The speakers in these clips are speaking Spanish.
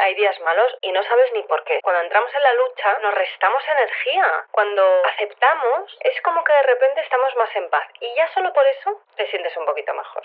Hay días malos y no sabes ni por qué. Cuando entramos en la lucha nos restamos energía. Cuando aceptamos es como que de repente estamos más en paz y ya solo por eso te sientes un poquito mejor.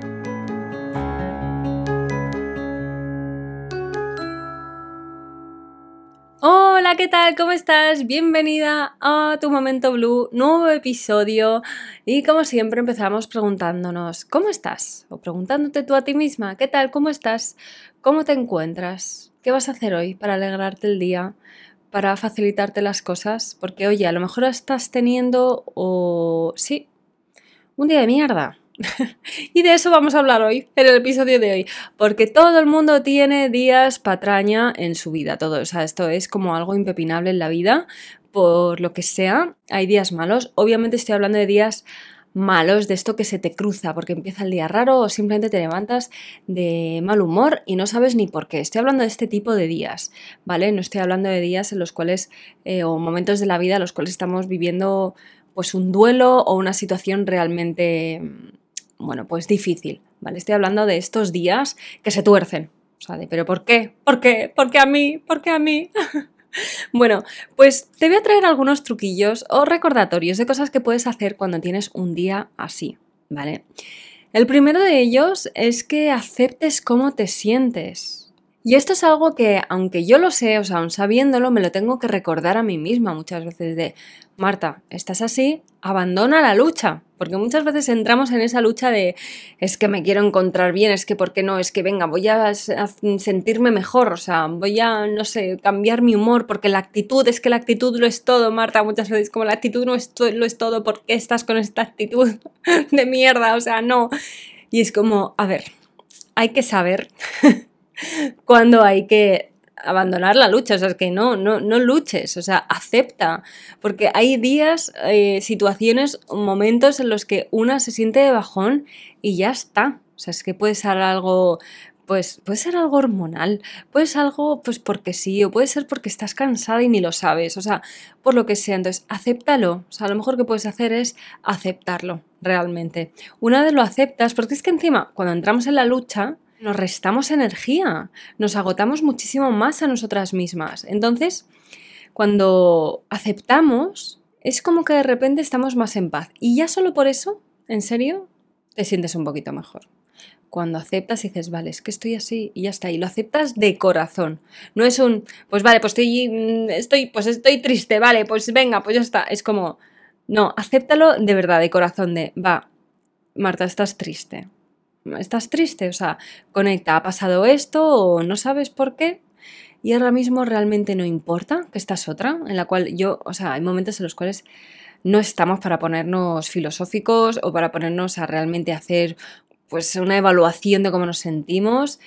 ¿Qué tal? ¿Cómo estás? Bienvenida a tu Momento Blue, nuevo episodio. Y como siempre empezamos preguntándonos, ¿cómo estás? O preguntándote tú a ti misma, ¿qué tal? ¿Cómo estás? ¿Cómo te encuentras? ¿Qué vas a hacer hoy para alegrarte el día? Para facilitarte las cosas? Porque oye, a lo mejor estás teniendo o... sí, un día de mierda. y de eso vamos a hablar hoy, en el episodio de hoy, porque todo el mundo tiene días patraña en su vida, todo, o sea, esto es como algo impepinable en la vida, por lo que sea, hay días malos, obviamente estoy hablando de días malos, de esto que se te cruza porque empieza el día raro o simplemente te levantas de mal humor y no sabes ni por qué. Estoy hablando de este tipo de días, ¿vale? No estoy hablando de días en los cuales, eh, o momentos de la vida en los cuales estamos viviendo pues un duelo o una situación realmente bueno, pues difícil, ¿vale? Estoy hablando de estos días que se tuercen, o sea, de, pero ¿por qué? ¿Por qué? ¿Por qué a mí? ¿Por qué a mí? bueno, pues te voy a traer algunos truquillos o recordatorios de cosas que puedes hacer cuando tienes un día así, ¿vale? El primero de ellos es que aceptes cómo te sientes. Y esto es algo que, aunque yo lo sé, o sea, aún sabiéndolo, me lo tengo que recordar a mí misma muchas veces de, Marta, estás así, abandona la lucha, porque muchas veces entramos en esa lucha de, es que me quiero encontrar bien, es que, ¿por qué no? Es que, venga, voy a, sentirme mejor, o sea, voy a, no sé, cambiar mi humor, porque la actitud, es que la actitud lo es todo, Marta, muchas veces, como la actitud no es, lo es todo, ¿por qué estás con esta actitud de mierda? O sea, no. Y es como, a ver, hay que saber cuando hay que abandonar la lucha, o sea, es que no, no, no luches, o sea, acepta, porque hay días, eh, situaciones, momentos en los que una se siente de bajón y ya está, o sea, es que puede ser algo, pues puede ser algo hormonal, puede ser algo pues porque sí, o puede ser porque estás cansada y ni lo sabes, o sea, por lo que sea, entonces acéptalo, o sea, lo mejor que puedes hacer es aceptarlo realmente. Una vez lo aceptas, porque es que encima, cuando entramos en la lucha, nos restamos energía, nos agotamos muchísimo más a nosotras mismas. Entonces, cuando aceptamos, es como que de repente estamos más en paz. Y ya solo por eso, en serio, te sientes un poquito mejor. cuando aceptas y dices, vale, es que estoy así y ya está, y lo aceptas de corazón. No es un, pues vale, pues estoy, mm, estoy, pues estoy triste, vale, pues venga, pues ya está. Es como, no, acéptalo de verdad, de corazón, de, va, Marta, estás triste. Estás triste, o sea, conecta, ha pasado esto o no sabes por qué. Y ahora mismo realmente no importa que estás otra, en la cual yo, o sea, hay momentos en los cuales no estamos para ponernos filosóficos o para ponernos a realmente hacer pues una evaluación de cómo nos sentimos.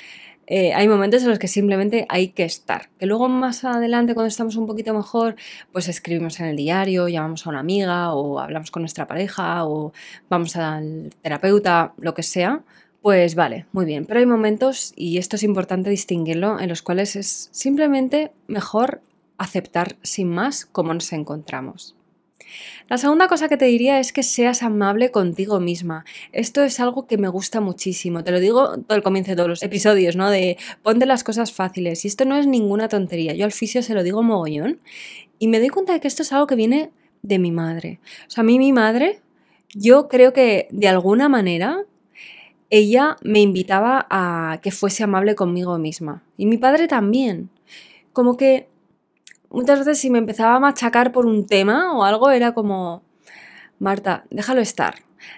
Eh, hay momentos en los que simplemente hay que estar. Que luego más adelante, cuando estamos un poquito mejor, pues escribimos en el diario, llamamos a una amiga o hablamos con nuestra pareja o vamos al terapeuta, lo que sea. Pues vale, muy bien. Pero hay momentos, y esto es importante distinguirlo, en los cuales es simplemente mejor aceptar sin más cómo nos encontramos. La segunda cosa que te diría es que seas amable contigo misma. Esto es algo que me gusta muchísimo. Te lo digo todo el comienzo de todos los episodios, ¿no? De ponte las cosas fáciles. Y esto no es ninguna tontería. Yo al fisio se lo digo mogollón. Y me doy cuenta de que esto es algo que viene de mi madre. O sea, a mí mi madre, yo creo que de alguna manera ella me invitaba a que fuese amable conmigo misma. Y mi padre también. Como que muchas veces si me empezaba a machacar por un tema o algo, era como, Marta, déjalo estar.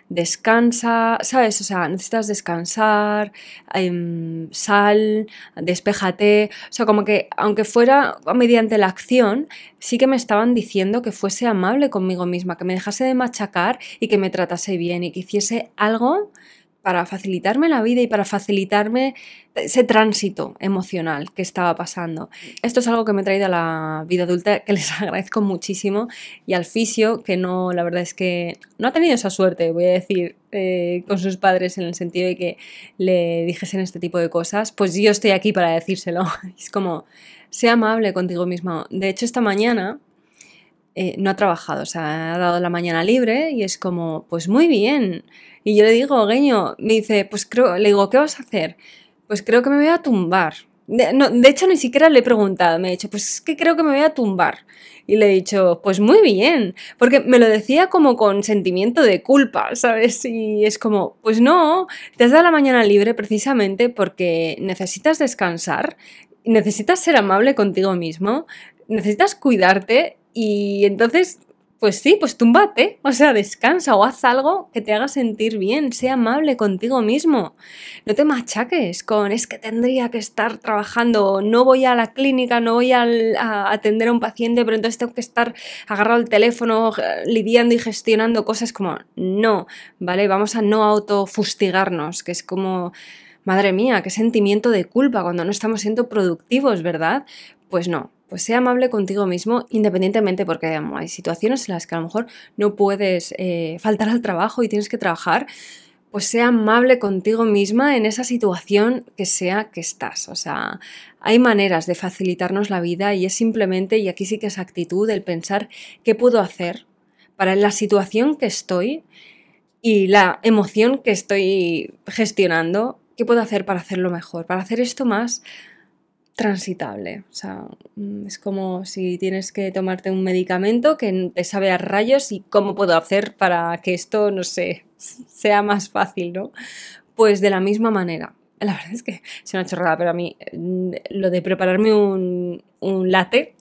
Descansa, ¿sabes? O sea, necesitas descansar, em, sal, despéjate. O sea, como que aunque fuera mediante la acción, sí que me estaban diciendo que fuese amable conmigo misma, que me dejase de machacar y que me tratase bien y que hiciese algo para facilitarme la vida y para facilitarme ese tránsito emocional que estaba pasando. Esto es algo que me he traído a la vida adulta que les agradezco muchísimo y al fisio que no, la verdad es que no ha tenido esa suerte, voy a decir, eh, con sus padres en el sentido de que le dijesen este tipo de cosas, pues yo estoy aquí para decírselo. Es como, sea amable contigo mismo. De hecho, esta mañana eh, no ha trabajado, o sea, ha dado la mañana libre y es como, pues muy bien. Y yo le digo, Gueño, me dice, pues creo, le digo, ¿qué vas a hacer? Pues creo que me voy a tumbar. De, de hecho, ni siquiera le he preguntado, me ha dicho, pues es que creo que me voy a tumbar. Y le he dicho, pues muy bien, porque me lo decía como con sentimiento de culpa, ¿sabes? Y es como, pues no, te has dado la mañana libre precisamente porque necesitas descansar, necesitas ser amable contigo mismo, necesitas cuidarte y entonces pues sí, pues túmbate, o sea, descansa o haz algo que te haga sentir bien, sea amable contigo mismo. No te machaques con es que tendría que estar trabajando, no voy a la clínica, no voy a, atender a un paciente, pero entonces tengo que estar agarrado al teléfono, lidiando y gestionando cosas como, no, ¿vale? Vamos a no autofustigarnos, que es como... Madre mía, qué sentimiento de culpa cuando no estamos siendo productivos, ¿verdad? Pues no, pues sea amable contigo mismo independientemente porque hay situaciones en las que a lo mejor no puedes eh, faltar al trabajo y tienes que trabajar, pues sea amable contigo misma en esa situación que sea que estás. O sea, hay maneras de facilitarnos la vida y es simplemente, y aquí sí que es actitud, el pensar qué puedo hacer para la situación que estoy y la emoción que estoy gestionando, qué puedo hacer para hacerlo mejor, para hacer esto más transitable. O sea, mm, es como si tienes que tomarte un medicamento que te sabe a rayos y cómo puedo hacer para que esto, no sé, sea más fácil, ¿no? Pues de la misma manera. La verdad es que es una chorrada, pero a mí mm, lo de prepararme un, un latte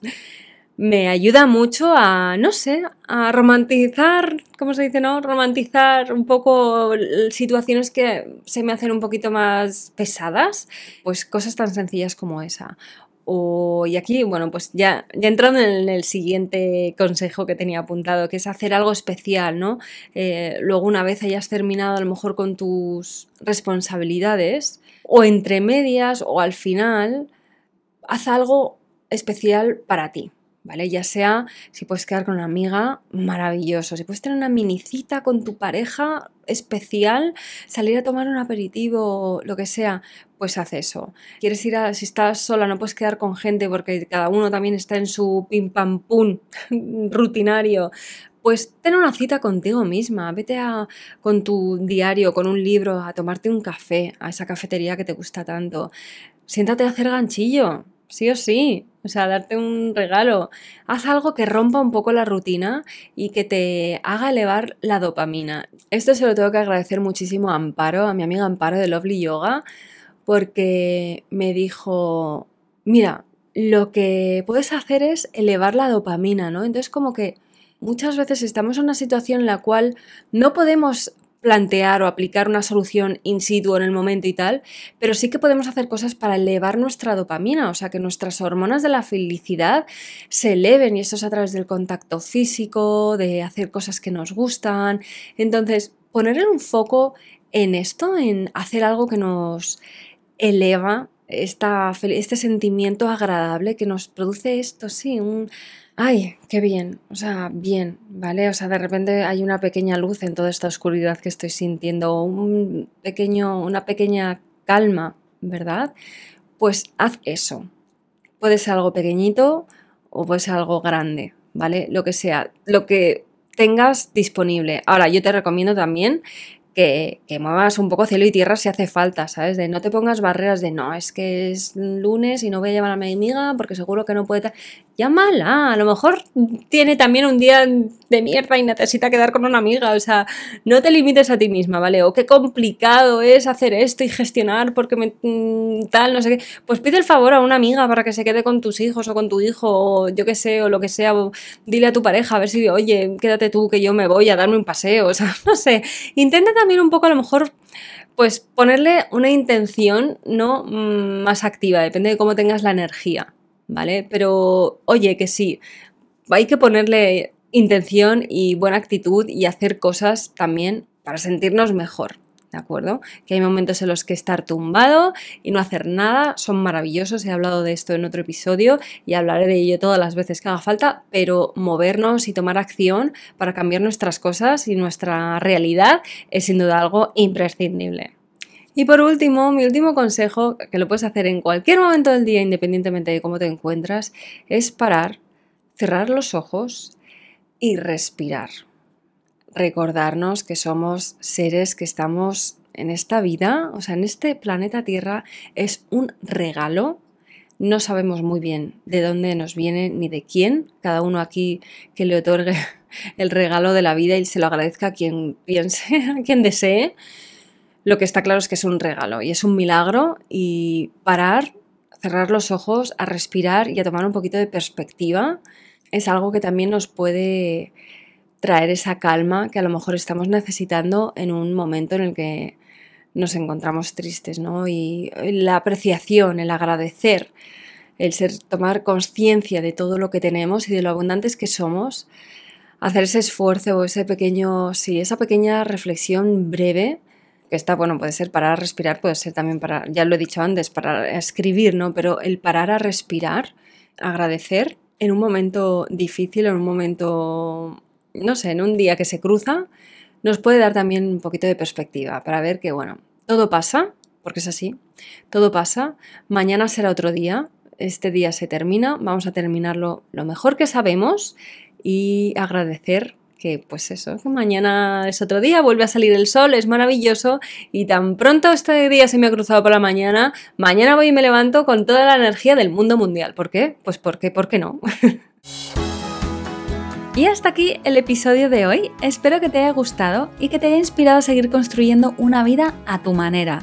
me ayuda mucho a, no sé, a romantizar, ¿cómo se dice, no? Romantizar un poco situaciones que se me hacen un poquito más pesadas, pues cosas tan sencillas como esa. O, y aquí, bueno, pues ya, ya entrando en el siguiente consejo que tenía apuntado, que es hacer algo especial, ¿no? Eh, luego una vez hayas terminado a lo mejor con tus responsabilidades, o entre medias, o al final, haz algo especial para ti. ¿Vale? Ya sea si puedes quedar con una amiga, maravilloso. Si puedes tener una minicita con tu pareja especial, salir a tomar un aperitivo, lo que sea, pues haz eso. Quieres ir a, si estás sola, no puedes quedar con gente porque cada uno también está en su pim pam pum rutinario. Pues ten una cita contigo misma, vete a, con tu diario, con un libro, a tomarte un café, a esa cafetería que te gusta tanto. Siéntate a hacer ganchillo, sí o sí. O sea, darte un regalo. Haz algo que rompa un poco la rutina y que te haga elevar la dopamina. Esto se lo tengo que agradecer muchísimo a Amparo, a mi amiga Amparo de Lovely Yoga, porque me dijo, mira, lo que puedes hacer es elevar la dopamina, ¿no? Entonces como que muchas veces estamos en una situación en la cual no podemos plantear o aplicar una solución in situ en el momento y tal, pero sí que podemos hacer cosas para elevar nuestra dopamina, o sea, que nuestras hormonas de la felicidad se eleven y eso es a través del contacto físico, de hacer cosas que nos gustan. Entonces, poner un foco en esto, en hacer algo que nos eleva esta, este sentimiento agradable que nos produce esto, sí, un ay, qué bien, o sea, bien, ¿vale? O sea, de repente hay una pequeña luz en toda esta oscuridad que estoy sintiendo, un pequeño, una pequeña calma, ¿verdad? Pues haz eso. Puede ser algo pequeñito o puede ser algo grande, ¿vale? Lo que sea, lo que tengas disponible. Ahora, yo te recomiendo también que, muevas un poco cielo y tierra si hace falta, ¿sabes? De no te pongas barreras de no, es que es lunes y no voy a llamar a mi amiga porque seguro que no puede llámala, a lo mejor tiene también un día de mierda y necesita quedar con una amiga, o sea, no te limites a ti misma, ¿vale? O qué complicado es hacer esto y gestionar porque me, mm, tal, no sé qué, pues pide el favor a una amiga para que se quede con tus hijos o con tu hijo o yo qué sé, o lo que sea, o dile a tu pareja a ver si, oye, quédate tú que yo me voy a darme un paseo, o sea, no sé, intenta también un poco a lo mejor pues ponerle una intención no mm, más activa, depende de cómo tengas la energía. ¿vale? Pero oye, que sí, hay que ponerle intención y buena actitud y hacer cosas también para sentirnos mejor. ¿De acuerdo? Que hay momentos en los que estar tumbado y no hacer nada son maravillosos. He hablado de esto en otro episodio y hablaré de ello todas las veces que haga falta, pero movernos y tomar acción para cambiar nuestras cosas y nuestra realidad es sin duda algo imprescindible. Y por último, mi último consejo, que lo puedes hacer en cualquier momento del día, independientemente de cómo te encuentras, es parar, cerrar los ojos y respirar. Recordarnos que somos seres que estamos en esta vida, o sea, en este planeta Tierra, es un regalo. No sabemos muy bien de dónde nos viene ni de quién. Cada uno aquí que le otorgue el regalo de la vida y se lo agradezca a quien piense, a quien desee lo que está claro es que es un regalo y es un milagro y parar, cerrar los ojos, a respirar y a tomar un poquito de perspectiva es algo que también nos puede traer esa calma que a lo mejor estamos necesitando en un momento en el que nos encontramos tristes, ¿no? Y la apreciación, el agradecer, el ser, tomar conciencia de todo lo que tenemos y de lo abundantes que somos, hacer ese esfuerzo o ese pequeño, sí, esa pequeña reflexión breve que está, bueno, puede ser parar a respirar, puede ser también para, ya lo he dicho antes, para escribir, ¿no? Pero el parar a respirar, agradecer en un momento difícil, en un momento, no sé, en un día que se cruza, nos puede dar también un poquito de perspectiva para ver que, bueno, todo pasa, porque es así, todo pasa, mañana será otro día, este día se termina, vamos a terminarlo lo mejor que sabemos y agradecer que pues eso, que mañana es otro día, vuelve a salir el sol, es maravilloso y tan pronto este día se me ha cruzado por la mañana, mañana voy y me levanto con toda la energía del mundo mundial. ¿Por qué? Pues porque, ¿por qué no? Y hasta aquí el episodio de hoy. Espero que te haya gustado y que te haya inspirado a seguir construyendo una vida a tu manera.